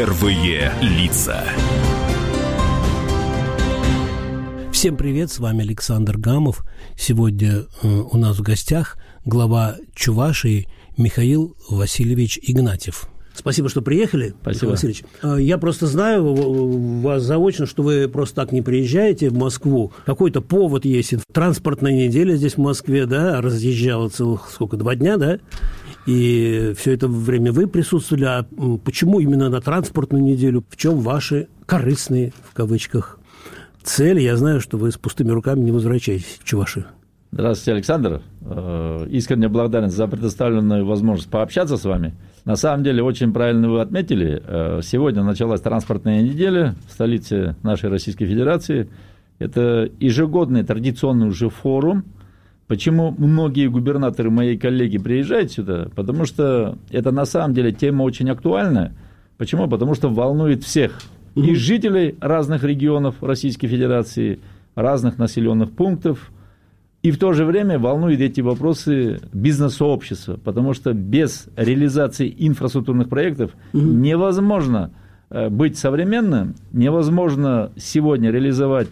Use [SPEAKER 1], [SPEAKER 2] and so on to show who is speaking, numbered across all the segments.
[SPEAKER 1] Первые лица.
[SPEAKER 2] Всем привет, с вами Александр Гамов. Сегодня э, у нас в гостях глава Чувашии Михаил Васильевич Игнатьев. Спасибо, что приехали,
[SPEAKER 3] Спасибо.
[SPEAKER 2] Михаил Васильевич. Э, Я просто знаю вас заочно, что вы просто так не приезжаете в Москву. Какой-то повод есть. Транспортная неделя здесь в Москве, да, разъезжала целых, сколько, два дня, да? И все это время вы присутствовали. А почему именно на транспортную неделю? В чем ваши корыстные, в кавычках, цели? Я знаю, что вы с пустыми руками не возвращаетесь в Чувашию.
[SPEAKER 3] Здравствуйте, Александр. Э, Искренне благодарен за предоставленную возможность пообщаться с вами. На самом деле, очень правильно вы отметили. Э, Сегодня началась транспортная неделя в столице нашей Российской Федерации. Это ежегодный традиционный уже форум. Почему многие губернаторы, мои коллеги, приезжают сюда? Потому что это на самом деле тема очень актуальная. Почему? Потому что волнует всех. И жителей разных регионов Российской Федерации, разных населенных пунктов – и в то же время волнуют эти вопросы бизнес-сообщества, потому что без реализации инфраструктурных проектов невозможно э, быть современным, невозможно сегодня реализовать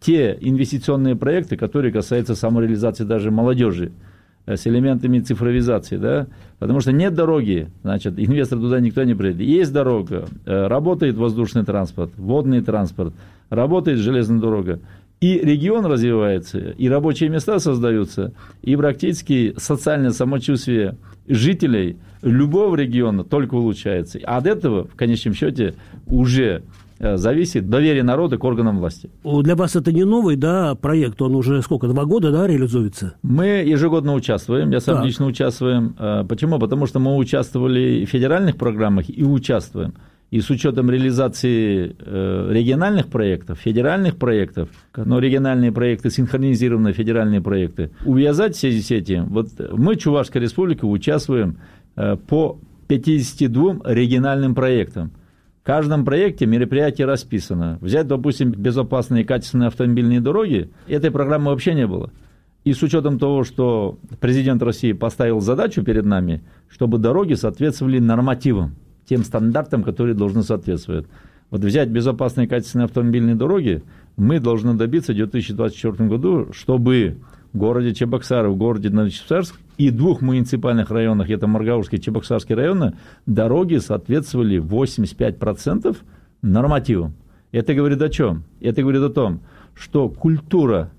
[SPEAKER 3] те инвестиционные проекты, которые касаются самореализации даже молодежи э, с элементами цифровизации, да, потому что нет дороги, значит, инвестор туда никто не приедет. Есть дорога, э, работает воздушный транспорт, водный транспорт, работает железная дорога, и регион развивается, и рабочие места создаются, и практически социальное самочувствие жителей любого региона только улучшается. А от этого, в конечном счете, уже зависит доверие народа к органам власти.
[SPEAKER 2] Для вас это не новый да, проект, он уже сколько, два года да, реализуется?
[SPEAKER 3] Мы ежегодно участвуем, я сам
[SPEAKER 2] Так.
[SPEAKER 3] лично участвуем. Э, Почему? Потому что мы участвовали в федеральных программах и участвуем. И с учетом реализации э, региональных проектов, федеральных проектов, но региональные проекты синхронизированные федеральные проекты, увязать в связи с этим, вот мы, Чувашская республика, участвуем э, по 52 региональным проектам. В каждом проекте мероприятие расписано. Взять, допустим, безопасные качественные автомобильные дороги, этой программы вообще не было. И с учетом того, что президент России поставил задачу перед нами, чтобы дороги соответствовали нормативам, тем стандартам, которые должны соответствовать. Вот взять безопасные качественные автомобильные дороги, мы должны добиться в 2024 году, чтобы в городе Чебоксары, в городе Новочебоксарск и двух муниципальных районах, это Маргаушский и Чебоксарский районы, дороги соответствовали 85% нормативам. Это говорит о чем? Это говорит о том, что культура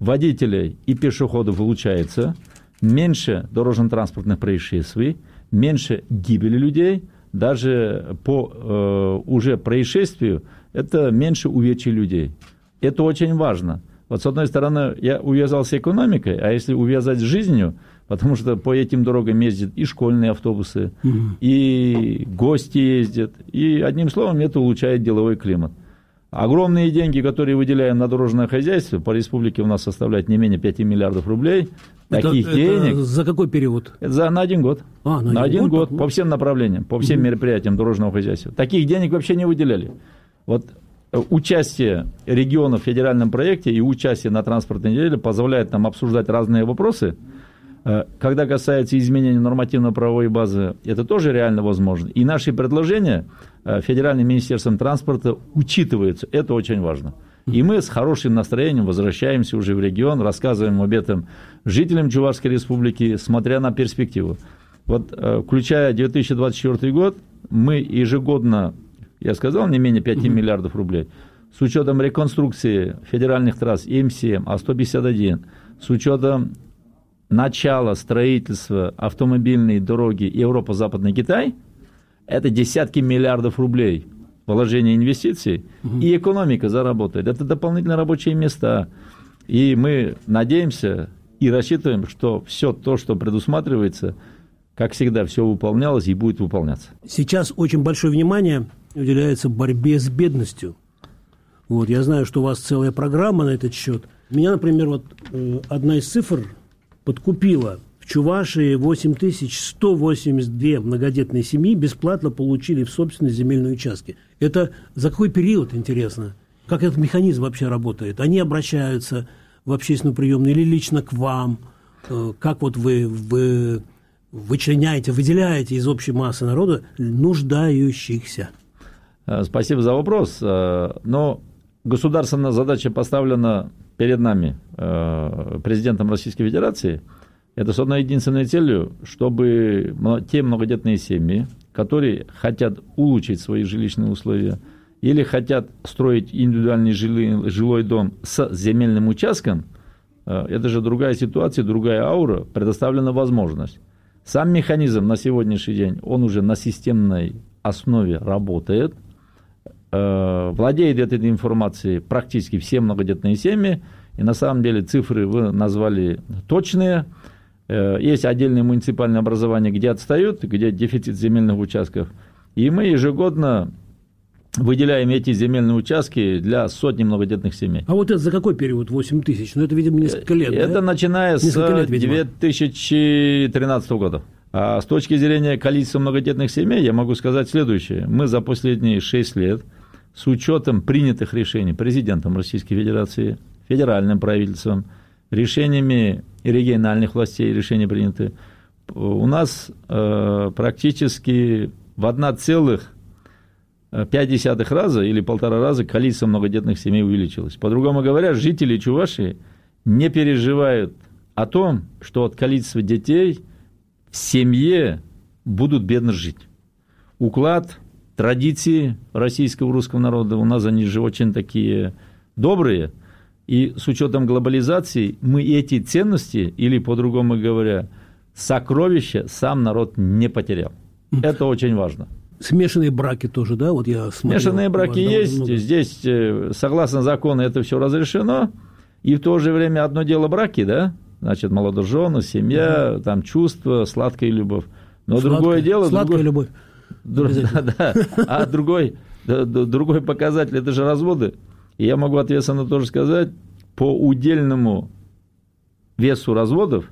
[SPEAKER 3] водителей и пешеходов улучшается, меньше дорожно-транспортных происшествий, меньше гибели людей, даже по э, уже происшествию это меньше увечий людей. Это очень важно. Вот с одной стороны, я увязался экономикой, а если увязать с жизнью, потому что по этим дорогам ездят и школьные автобусы, и гости ездят, и одним словом это улучшает деловой климат. Огромные деньги, которые выделяем на дорожное хозяйство, по республике у нас составляют не менее 5 миллиардов рублей. Таких
[SPEAKER 2] это,
[SPEAKER 3] денег
[SPEAKER 2] за какой период?
[SPEAKER 3] это за, на один год.
[SPEAKER 2] А, на
[SPEAKER 3] на
[SPEAKER 2] один
[SPEAKER 3] один
[SPEAKER 2] год?
[SPEAKER 3] год, по всем направлениям, по всем мероприятиям дорожного хозяйства. Таких денег вообще не выделяли. Вот э, участие регионов в федеральном проекте и участие на транспортной неделе позволяет нам обсуждать разные вопросы. Когда касается изменения нормативно-правовой базы, это тоже реально возможно. И наши предложения э, Федеральным министерством транспорта учитываются. Это очень важно. И мы с хорошим настроением возвращаемся уже в регион, рассказываем об этом жителям Чувашской республики, смотря на перспективу. Вот, э, включая 2024 год, мы ежегодно, я сказал, не менее 5 миллиардов рублей, с учетом реконструкции федеральных трасс М7, А151, с учетом начала строительства автомобильной дороги Европа-Западный Китай, это десятки миллиардов рублей вложения инвестиций, и экономика заработает. Это дополнительные рабочие места. И мы надеемся и рассчитываем, что все то, что предусматривается, как всегда, все выполнялось и будет выполняться.
[SPEAKER 2] Сейчас очень большое внимание уделяется борьбе с бедностью. Вот, я знаю, что у вас целая программа на этот счет. Меня, например, вот э, одна из цифр подкупила. В Чувашии 8182 многодетные семьи бесплатно получили в собственность земельные участки. Это за какой период, интересно? Как этот механизм вообще работает? Они обращаются в общественную приемную или лично к вам? Э, Как вот вы, вы вычленяете, выделяете из общей массы народа нуждающихся?
[SPEAKER 3] Э, спасибо за вопрос. Э, но государственная задача поставлена перед нами э, президентом Российской Федерации. Это с одной единственной целью, чтобы те многодетные семьи, которые хотят улучшить свои жилищные условия или хотят строить индивидуальный жилой, жилой дом с земельным участком, это же другая ситуация, другая аура, предоставлена возможность. Сам механизм на сегодняшний день, он уже на системной основе работает – Э, владеет этой информацией практически все многодетные семьи. И на самом деле цифры вы назвали точные. Э, есть отдельные муниципальные образования, где отстают, где дефицит земельных участков. И мы ежегодно выделяем эти земельные участки для сотни многодетных семей.
[SPEAKER 2] А вот это за какой период 8 тысяч? Ну, это, видимо, несколько лет,
[SPEAKER 3] Это
[SPEAKER 2] да?
[SPEAKER 3] начиная несколько с лет, 2013 года. А с точки зрения количества многодетных семей я могу сказать следующее. Мы за последние 6 лет – с учетом принятых решений президентом Российской Федерации, федеральным правительством, решениями региональных властей, решения приняты, у нас э, практически в 1,5 раза или полтора раза количество многодетных семей увеличилось. По-другому говоря, жители Чувашии не переживают о том, что от количества детей в семье будут бедно жить. Уклад традиции российского русского народа, у нас они же очень такие добрые, и с учетом глобализации мы эти ценности, или по-другому говоря, сокровища сам народ не потерял. Это очень важно.
[SPEAKER 2] Смешанные браки тоже, да? Вот я
[SPEAKER 3] смотрел. Смешанные браки есть. Много. Здесь, э, согласно закону, это все разрешено. И в то же время одно дело браки, да? Значит, молодожены, семья, угу. там чувства, сладкая любовь. Но сладкая, другое дело...
[SPEAKER 2] Сладкая другое... любовь.
[SPEAKER 3] Да, да. А другой, другой показатель – это же разводы. И я могу ответственно тоже сказать, по удельному весу разводов,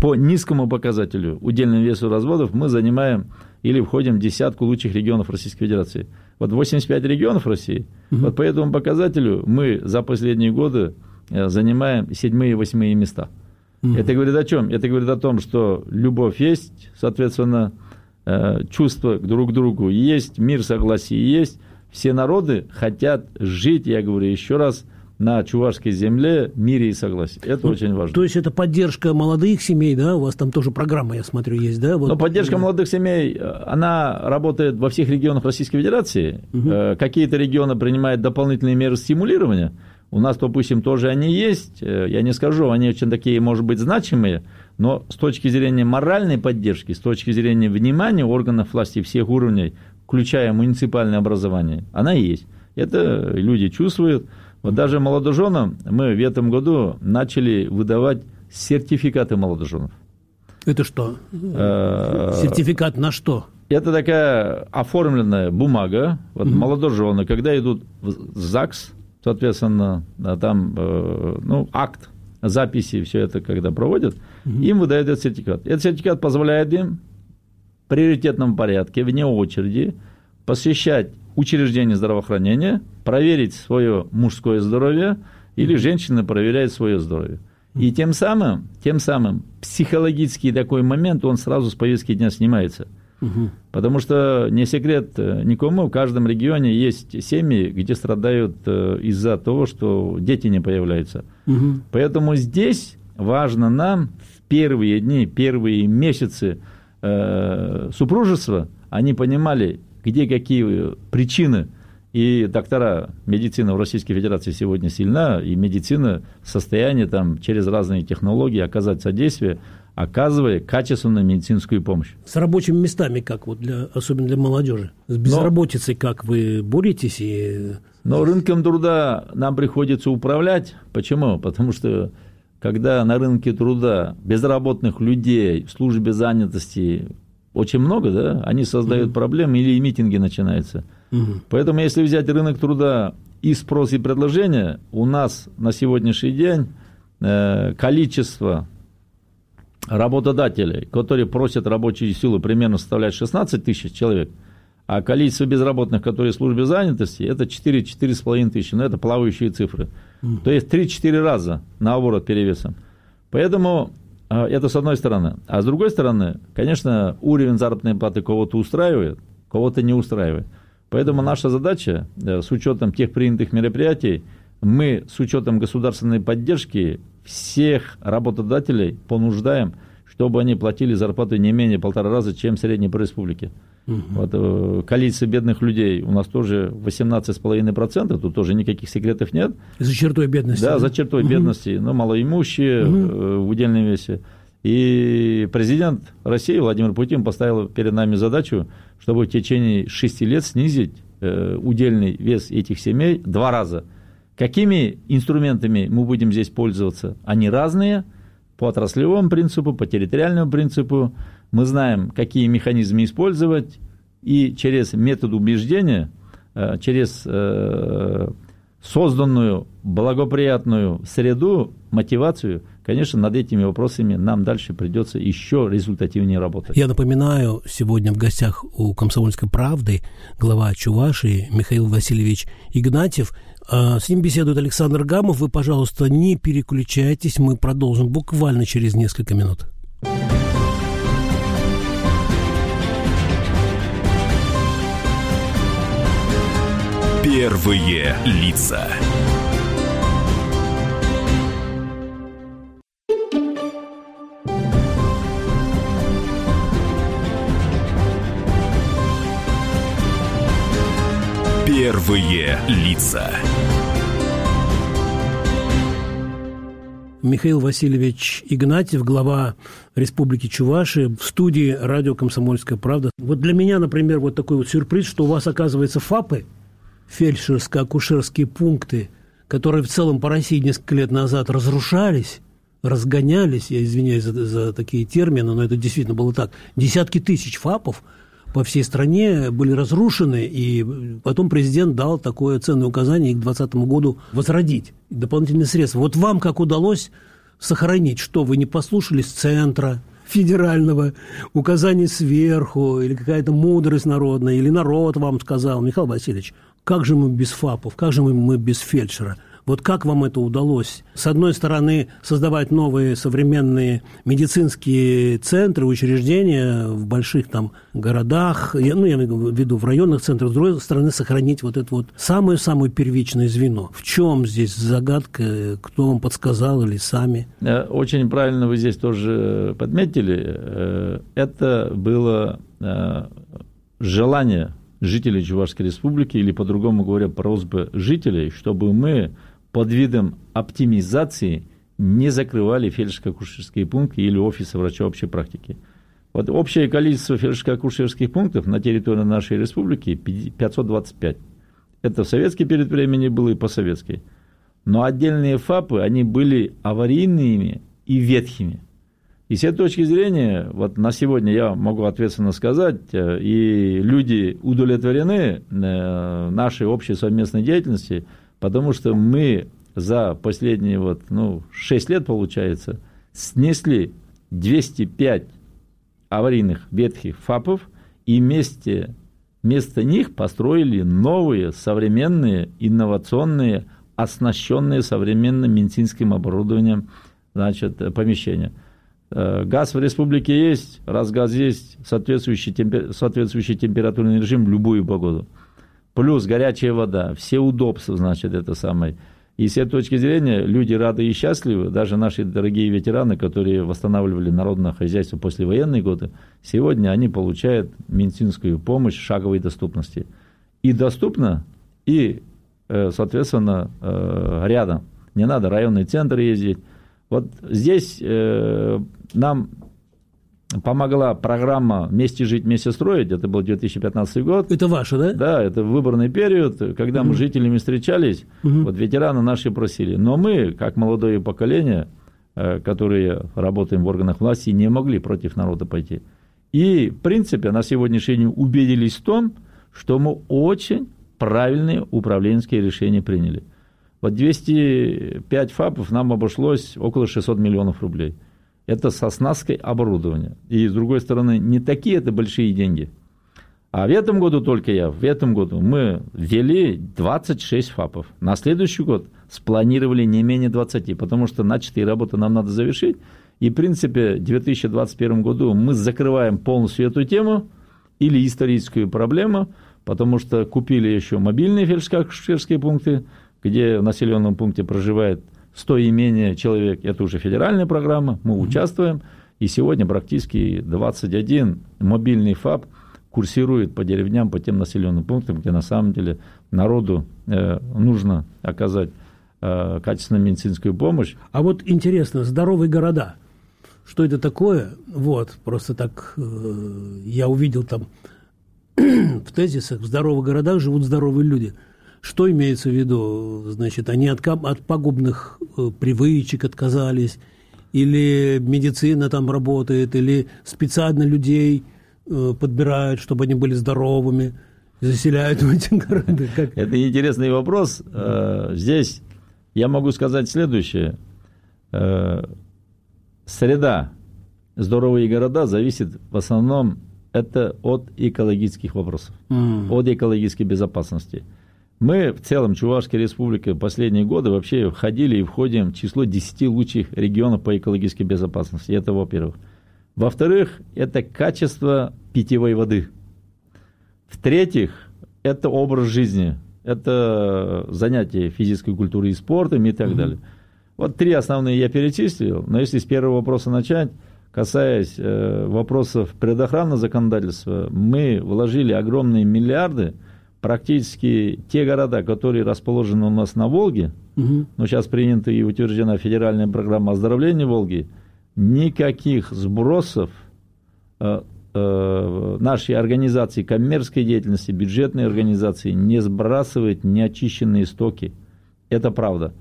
[SPEAKER 3] по низкому показателю удельному весу разводов мы занимаем или входим в десятку лучших регионов Российской Федерации. Вот 85 регионов России, угу. вот по этому показателю мы за последние годы э, занимаем седьмые и восьмые места. Угу. Это говорит о чем? Это говорит о том, что любовь есть, соответственно, чувства друг к другу есть, мир согласия есть. Все народы хотят жить, я говорю еще раз, на чувашской земле мире и согласии. Это ну, очень важно.
[SPEAKER 2] То есть это поддержка молодых семей, да? У вас там тоже программа, я смотрю, есть, да?
[SPEAKER 3] Вот. Но поддержка молодых семей, э, она работает во всех регионах Российской Федерации. Угу. Какие-то регионы принимают дополнительные меры стимулирования. У нас, допустим, тоже они есть. Я не скажу, они очень такие, может быть, значимые. Но с точки зрения моральной поддержки, с точки зрения внимания органов власти всех уровней, включая муниципальное образование, она есть. Это люди чувствуют. Вот даже молодоженам мы в этом году начали выдавать сертификаты молодоженов.
[SPEAKER 2] Это что? Э, Сертификат на что?
[SPEAKER 3] Это такая оформленная бумага. Вот угу. молодожены, когда идут в ЗАГС, соответственно, там э, ну, акт записи, все это когда проводят, угу. им выдают этот сертификат. Этот сертификат позволяет им в приоритетном порядке, вне очереди, посещать учреждение здравоохранения, проверить свое мужское здоровье, или женщина проверяет свое здоровье. И тем самым, тем самым психологический такой момент, он сразу с повестки дня снимается – Угу. Потому что не секрет э, никому, в каждом регионе есть семьи, где страдают э, из-за того, что дети не появляются. Угу. Поэтому здесь важно нам в первые дни, первые месяцы э, супружества, они понимали, где какие причины. И доктора медицины в Российской Федерации сегодня сильна, и медицина в состоянии там, через разные технологии оказать содействие оказывая качественную медицинскую помощь.
[SPEAKER 2] С рабочими местами как, вот для, особенно для молодежи? С безработицей Но, как вы боретесь? И...
[SPEAKER 3] Но рынком труда нам приходится управлять. Почему? Потому что когда на рынке труда безработных людей в службе занятости очень много, да, они создают угу. проблемы или митинги начинаются. Угу. Поэтому если взять рынок труда и спрос и предложение, у нас на сегодняшний день э, количество работодателей, которые просят рабочую силу, примерно составляет 16 тысяч человек, а количество безработных, которые в службе занятости, это 4-4,5 тысячи. Но это плавающие цифры. Mm. То есть 3-4 раза наоборот перевесом. Поэтому а, это с одной стороны. А с другой стороны, конечно, уровень заработной платы кого-то устраивает, кого-то не устраивает. Поэтому наша задача, э, с учетом тех принятых мероприятий, мы с учетом государственной поддержки всех работодателей понуждаем, чтобы они платили зарплату не менее полтора раза, чем в средней по республике. Угу. Вот, э, количество бедных людей у нас тоже 18,5%, тут тоже никаких секретов нет.
[SPEAKER 2] За чертой бедности.
[SPEAKER 3] Да, да? за чертой угу. бедности, но малоимущие угу. в удельном весе. И президент России Владимир Путин поставил перед нами задачу, чтобы в течение шести лет снизить э, удельный вес этих семей два раза. Какими инструментами мы будем здесь пользоваться? Они разные по отраслевому принципу, по территориальному принципу. Мы знаем, какие механизмы использовать, и через метод убеждения, э, через э, созданную благоприятную среду, мотивацию, конечно, над этими вопросами нам дальше придется еще результативнее работать.
[SPEAKER 2] Я напоминаю, сегодня в гостях у «Комсомольской правды» глава Чувашии Михаил Васильевич Игнатьев. А, с ним беседует Александр Гамов. Вы, пожалуйста, не переключайтесь, мы продолжим буквально через несколько минут.
[SPEAKER 1] Первые лица. Первые лица.
[SPEAKER 2] Михаил Васильевич Игнатьев, глава Республики Чуваши, в студии радио «Комсомольская правда». Вот для меня, например, вот такой вот сюрприз, что у вас, оказывается, ФАПы, фельдшерско-акушерские пункты, которые в целом по России несколько лет назад разрушались, разгонялись, я извиняюсь за, за такие термины, но это действительно было так, десятки тысяч ФАПов – по всей стране были разрушены, и потом президент дал такое ценное указание к 2020 году возродить дополнительные средства. Вот вам как удалось сохранить, что вы не послушались центра, федерального, указаний сверху, или какая-то мудрость народная, или народ вам сказал, Михаил Васильевич, как же мы без ФАПов, как же мы без фельдшера – вот как вам это удалось? С одной стороны, создавать новые современные медицинские центры, учреждения в больших там городах, ну, я имею в виду в районных центрах, с другой стороны, сохранить вот это вот самое-самое первичное звено. В чем здесь загадка? Кто вам подсказал или сами?
[SPEAKER 3] Э, очень правильно вы здесь тоже подметили. Э, это было э, желание жителей Чувашской республики, или по-другому говоря, просьбы жителей, чтобы мы под видом оптимизации не закрывали фельдшерско-акушерские пункты или офисы врача общей практики. Вот общее количество фельдшерско-акушерских пунктов на территории нашей республики 525. Это в советский период времени было и по-советски. Но отдельные ФАПы, они были аварийными и ветхими. И с этой точки зрения, вот на сегодня я могу ответственно сказать, э, и люди удовлетворены э, нашей общей совместной деятельностью – Потому что мы за последние вот, ну, 6 лет, получается, снесли 205 аварийных ветхих ФАПов и вместе, вместо них построили новые, современные, инновационные, оснащенные современным медицинским оборудованием значит, помещения. Э, газ в республике есть, раз газ есть, соответствующий, темпер... соответствующий температурный режим в любую погоду – плюс горячая вода, все удобства, значит, это самое. И с этой точки зрения люди рады и счастливы, даже наши дорогие ветераны, которые восстанавливали народное хозяйство после военные годы, сегодня они получают медицинскую помощь шаговой доступности. И доступно, и, э, соответственно, э, рядом. Не надо районный центр ездить. Вот здесь э, нам помогла программа «Вместе жить, вместе строить», это был 2015 год.
[SPEAKER 2] Это ваше, да?
[SPEAKER 3] Да, это выборный период, когда мы с жителями встречались, угу. вот ветераны наши просили. Но мы, как молодое поколение, э, которые работаем в органах власти, не могли против народа пойти. И, в принципе, на сегодняшний день убедились в том, что мы очень правильные управленческие решения приняли. Вот 205 ФАПов нам обошлось около 600 миллионов рублей – это с оснасткой оборудования. И с другой стороны, не такие это большие деньги. А в этом году только я, в этом году мы ввели 26 ФАПов. На следующий год спланировали не менее 20, потому что начатые работы нам надо завершить. И, в принципе, в 2021 году мы закрываем полностью эту тему или историческую проблему, потому что купили еще мобильные фельдшерские пункты, где в населенном пункте проживает 100 и менее человек. Это уже федеральная программа, мы участвуем. И сегодня практически 21 мобильный ФАП курсирует по деревням, по тем населенным пунктам, где на самом деле народу э, нужно оказать э, качественную медицинскую помощь.
[SPEAKER 2] А вот интересно, здоровые города, что это такое? Вот, просто так э, я увидел там в тезисах, в здоровых городах живут здоровые люди. Что имеется в виду? Значит, они от, от пагубных э, привычек отказались, или медицина там работает, или специально людей э, подбирают, чтобы они были здоровыми, заселяют в эти города.
[SPEAKER 3] Как? Это интересный вопрос. Э, здесь я могу сказать следующее. Среда, здоровые города зависит в основном это от экологических вопросов, mm. от экологической безопасности. Мы в целом, Чувашская республика, последние годы вообще входили и входим в число 10 лучших регионов по экологической безопасности. Это во-первых. Во-вторых, это качество питьевой воды. В-третьих, это образ жизни. Это занятие физической культуры и спортом и так mm-hmm. далее. Вот три основные я перечислил, но если с первого вопроса начать, касаясь э, вопросов предохранного законодательства, мы вложили огромные миллиарды – практически те города, которые расположены у нас на Волге, угу. но сейчас принята и утверждена федеральная программа оздоровления Волги, никаких сбросов э, э, нашей организации коммерческой деятельности, бюджетной организации не сбрасывает неочищенные стоки. Это правда.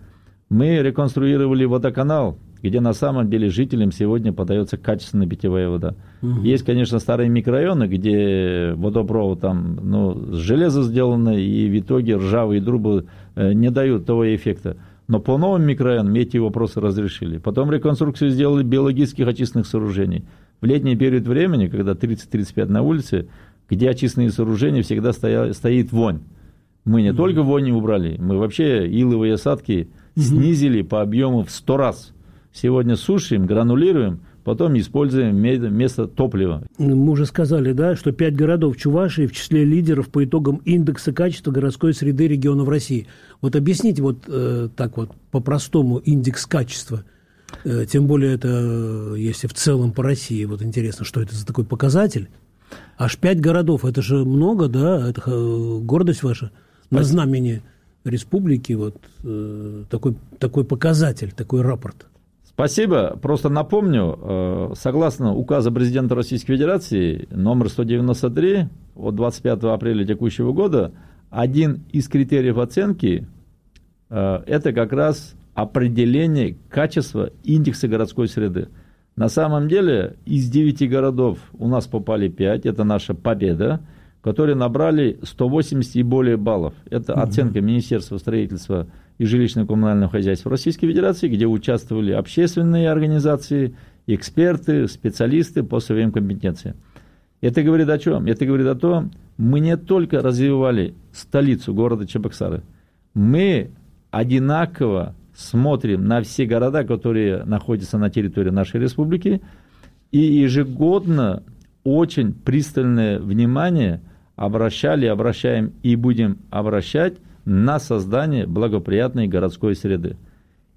[SPEAKER 3] Мы реконструировали водоканал, где на самом деле жителям сегодня подается качественная питьевая вода. Угу. Есть, конечно, старые микрорайоны, где водопровод там, ну, с железа сделано, и в итоге ржавые трубы э, не дают того эффекта. Но по новым микрорайонам эти вопросы разрешили. Потом реконструкцию сделали биологических очистных сооружений. В летний период времени, когда 30-35 на улице, где очистные сооружения всегда стоя, стоит вонь. Мы не mm только вонь убрали, мы вообще иловые осадки mm снизили по объему в 100 раз. Сегодня сушим, гранулируем, потом используем вместо топлива.
[SPEAKER 2] Мы уже сказали, да, что пять городов Чувашии в числе лидеров по итогам индекса качества городской среды регионов России. Вот объясните вот э, так вот по-простому индекс качества. Э, тем более это, э, если в целом по России, вот интересно, что это за такой показатель. Аж пять городов, это же много, да, это э, гордость ваша Спасибо. на знамени республики, вот э, такой, такой показатель, такой рапорт.
[SPEAKER 3] Спасибо. Просто напомню, э, согласно указа президента Российской Федерации номер 193 от 25 апреля текущего года, один из критериев оценки э, это как раз определение качества индекса городской среды. На самом деле из 9 городов у нас попали 5, это наша победа, которые набрали 180 и более баллов. Это оценка Министерства строительства и жилищно-коммунального хозяйства Российской Федерации, где участвовали общественные организации, эксперты, специалисты по своим компетенциям. Это говорит о чем? Это говорит о том, мы не только развивали столицу города Чебоксары, мы одинаково смотрим на все города, которые находятся на территории нашей республики, и ежегодно очень пристальное внимание обращали, обращаем и будем обращать на создание благоприятной городской среды.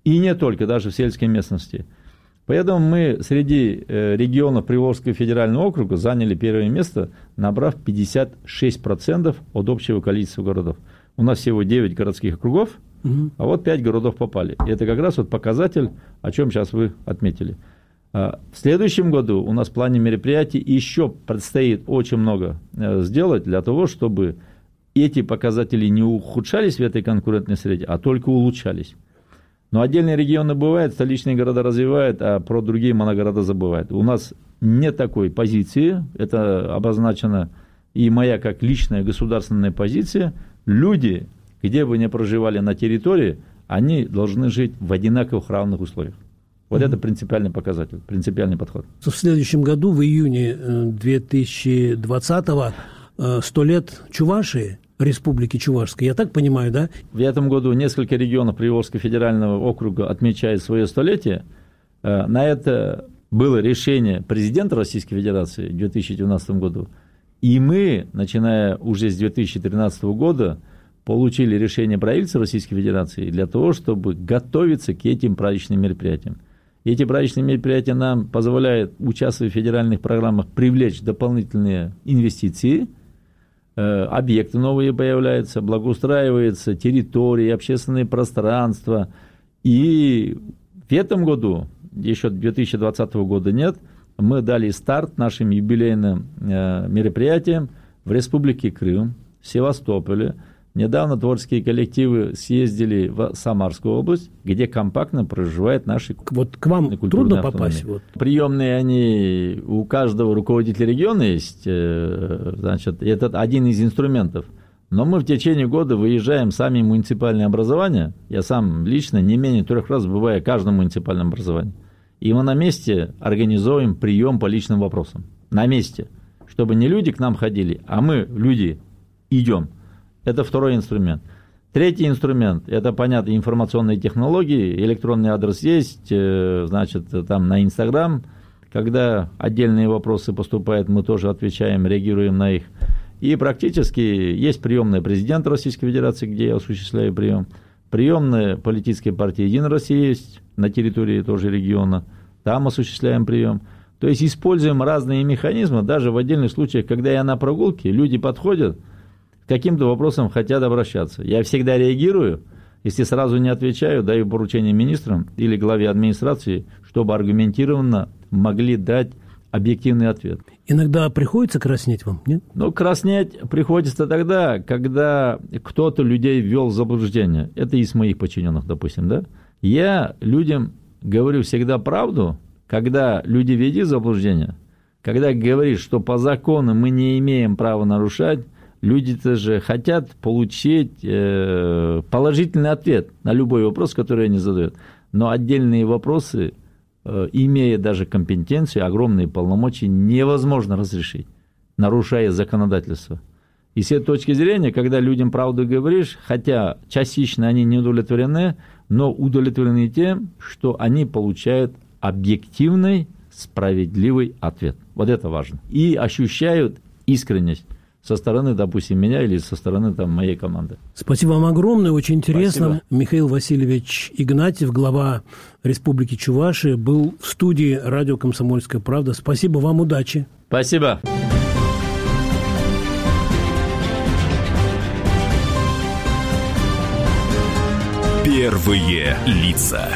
[SPEAKER 3] И не только, даже в сельской местности. Поэтому мы среди э, регионов Приволжского федерального округа заняли первое место, набрав 56% от общего количества городов. У нас всего 9 городских округов, угу. а вот 5 городов попали. И это как раз вот показатель, о чем сейчас вы отметили. А в следующем году у нас в плане мероприятий еще предстоит очень много э, сделать для того, чтобы эти показатели не ухудшались в этой конкурентной среде, а только улучшались. Но отдельные регионы бывают, столичные города развивают, а про другие моногорода забывают. У нас нет такой позиции, это обозначено и моя как личная государственная позиция. Люди, где бы ни проживали на территории, они должны жить в одинаковых равных условиях. Вот mm-hmm. это принципиальный показатель, принципиальный подход.
[SPEAKER 2] В следующем году, в июне 2020-го, э, 100 лет Чувашии, Республики Чувашской. Я так понимаю, да?
[SPEAKER 3] В этом году несколько регионов Приволжского федерального округа отмечают свое столетие. Э, на это было решение президента Российской Федерации в 2012 году. И мы, начиная уже с 2013 года, получили решение правительства Российской Федерации для того, чтобы готовиться к этим праздничным мероприятиям. Эти праздничные мероприятия нам позволяют, участвуя в федеральных программах, привлечь дополнительные инвестиции, объекты новые появляются, благоустраиваются территории, общественные пространства. И в этом году, еще 2020 года нет, мы дали старт нашим юбилейным э, мероприятиям в Республике Крым, в Севастополе – Недавно творческие коллективы съездили в Самарскую область, где компактно проживают наши
[SPEAKER 2] Вот к вам трудно попасть? Вот.
[SPEAKER 3] Приемные они, у каждого руководителя региона есть, э, значит, это один из инструментов. Но мы в течение года выезжаем сами в муниципальное образование. Я сам лично не менее трех раз бываю в каждом муниципальном образовании. И мы на месте организуем прием по личным вопросам. На месте. Чтобы не люди к нам ходили, а мы, люди, идем. Это второй инструмент. Третий инструмент – это, понятно, информационные технологии. Электронный адрес есть, э, значит, там на Инстаграм. Когда отдельные вопросы поступают, мы тоже отвечаем, реагируем на их. И практически есть приемная президента Российской Федерации, где я осуществляю прием. Приемная политической партии «Единая Россия» есть на территории тоже региона. Там осуществляем прием. То есть используем разные механизмы, даже в отдельных случаях, когда я на прогулке, люди подходят – каким-то вопросом хотят обращаться. Я всегда реагирую, если сразу не отвечаю, даю поручение министрам или главе администрации, чтобы аргументированно могли дать объективный ответ.
[SPEAKER 2] Иногда приходится краснеть вам, нет?
[SPEAKER 3] Ну, краснеть приходится тогда, когда кто-то людей ввел в заблуждение. Это из моих подчиненных, допустим, да? Я людям говорю всегда правду, когда люди ввели в заблуждение, когда говоришь, что по закону мы не имеем права нарушать, Люди-то же хотят получить э, положительный ответ на любой вопрос, который они задают. Но отдельные вопросы, э, имея даже компетенцию, огромные полномочия, невозможно разрешить, нарушая законодательство. И с этой точки зрения, когда людям правду говоришь, хотя частично они не удовлетворены, но удовлетворены тем, что они получают объективный, справедливый ответ. Вот это важно. И ощущают искренность со стороны, допустим, меня или со стороны там, моей команды.
[SPEAKER 2] Спасибо вам огромное, очень интересно. Спасибо. Михаил Васильевич Игнатьев, глава Республики Чувашия, был в студии радио «Комсомольская правда». Спасибо вам, удачи.
[SPEAKER 3] Спасибо.
[SPEAKER 1] Первые лица.